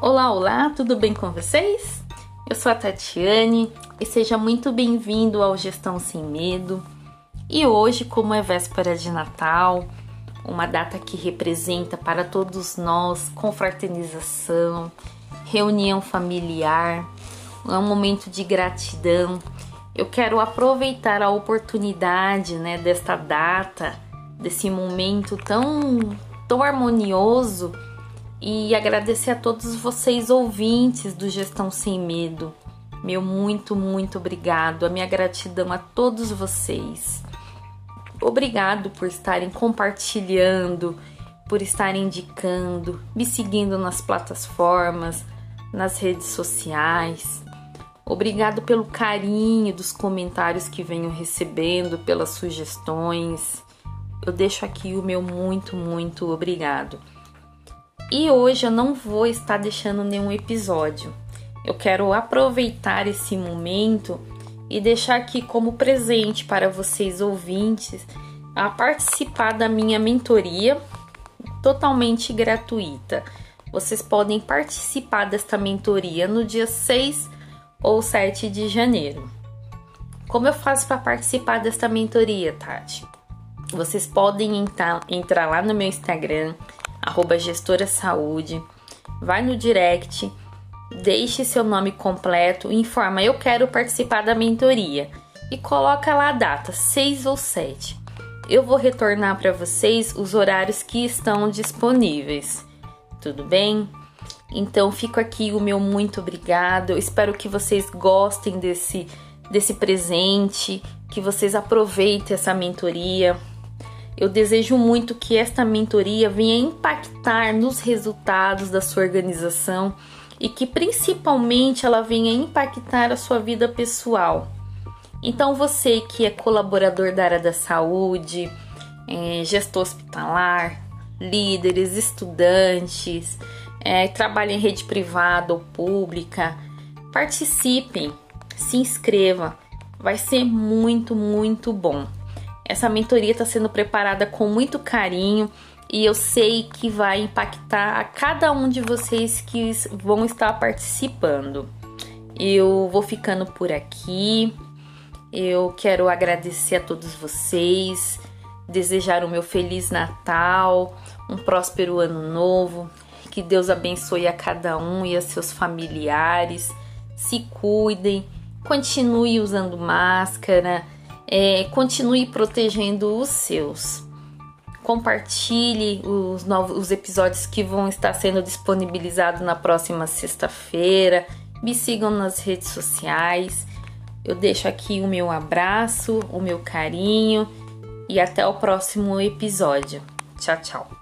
Olá, olá, tudo bem com vocês? Eu sou a Tatiane e seja muito bem-vindo ao Gestão Sem Medo. E hoje, como é véspera de Natal, uma data que representa para todos nós confraternização, reunião familiar, é um momento de gratidão. Eu quero aproveitar a oportunidade, né, desta data, desse momento tão tão harmonioso e agradecer a todos vocês ouvintes do Gestão Sem Medo. Meu muito, muito obrigado. A minha gratidão a todos vocês. Obrigado por estarem compartilhando, por estarem indicando, me seguindo nas plataformas, nas redes sociais. Obrigado pelo carinho dos comentários que venho recebendo, pelas sugestões. Eu deixo aqui o meu muito, muito obrigado. E hoje eu não vou estar deixando nenhum episódio. Eu quero aproveitar esse momento e deixar aqui como presente para vocês ouvintes a participar da minha mentoria totalmente gratuita. Vocês podem participar desta mentoria no dia 6 ou 7 de janeiro. Como eu faço para participar desta mentoria, Tati? Vocês podem entrar, entrar lá no meu Instagram, arroba gestora saúde, vai no direct, deixe seu nome completo, informa eu quero participar da mentoria e coloca lá a data, 6 ou 7. Eu vou retornar para vocês os horários que estão disponíveis. Tudo bem? Então fico aqui o meu muito obrigado. Espero que vocês gostem desse desse presente, que vocês aproveitem essa mentoria. Eu desejo muito que esta mentoria venha impactar nos resultados da sua organização e que principalmente ela venha impactar a sua vida pessoal. Então, você que é colaborador da área da saúde, é, gestor hospitalar, líderes, estudantes, é, trabalha em rede privada ou pública, participem, se inscreva, vai ser muito, muito bom. Essa mentoria está sendo preparada com muito carinho e eu sei que vai impactar a cada um de vocês que vão estar participando. Eu vou ficando por aqui. Eu quero agradecer a todos vocês, desejar o meu feliz Natal, um próspero ano novo. Que Deus abençoe a cada um e a seus familiares. Se cuidem, continue usando máscara é, continue protegendo os seus. Compartilhe os novos os episódios que vão estar sendo disponibilizados na próxima sexta-feira. Me sigam nas redes sociais. Eu deixo aqui o meu abraço, o meu carinho e até o próximo episódio. Tchau, tchau.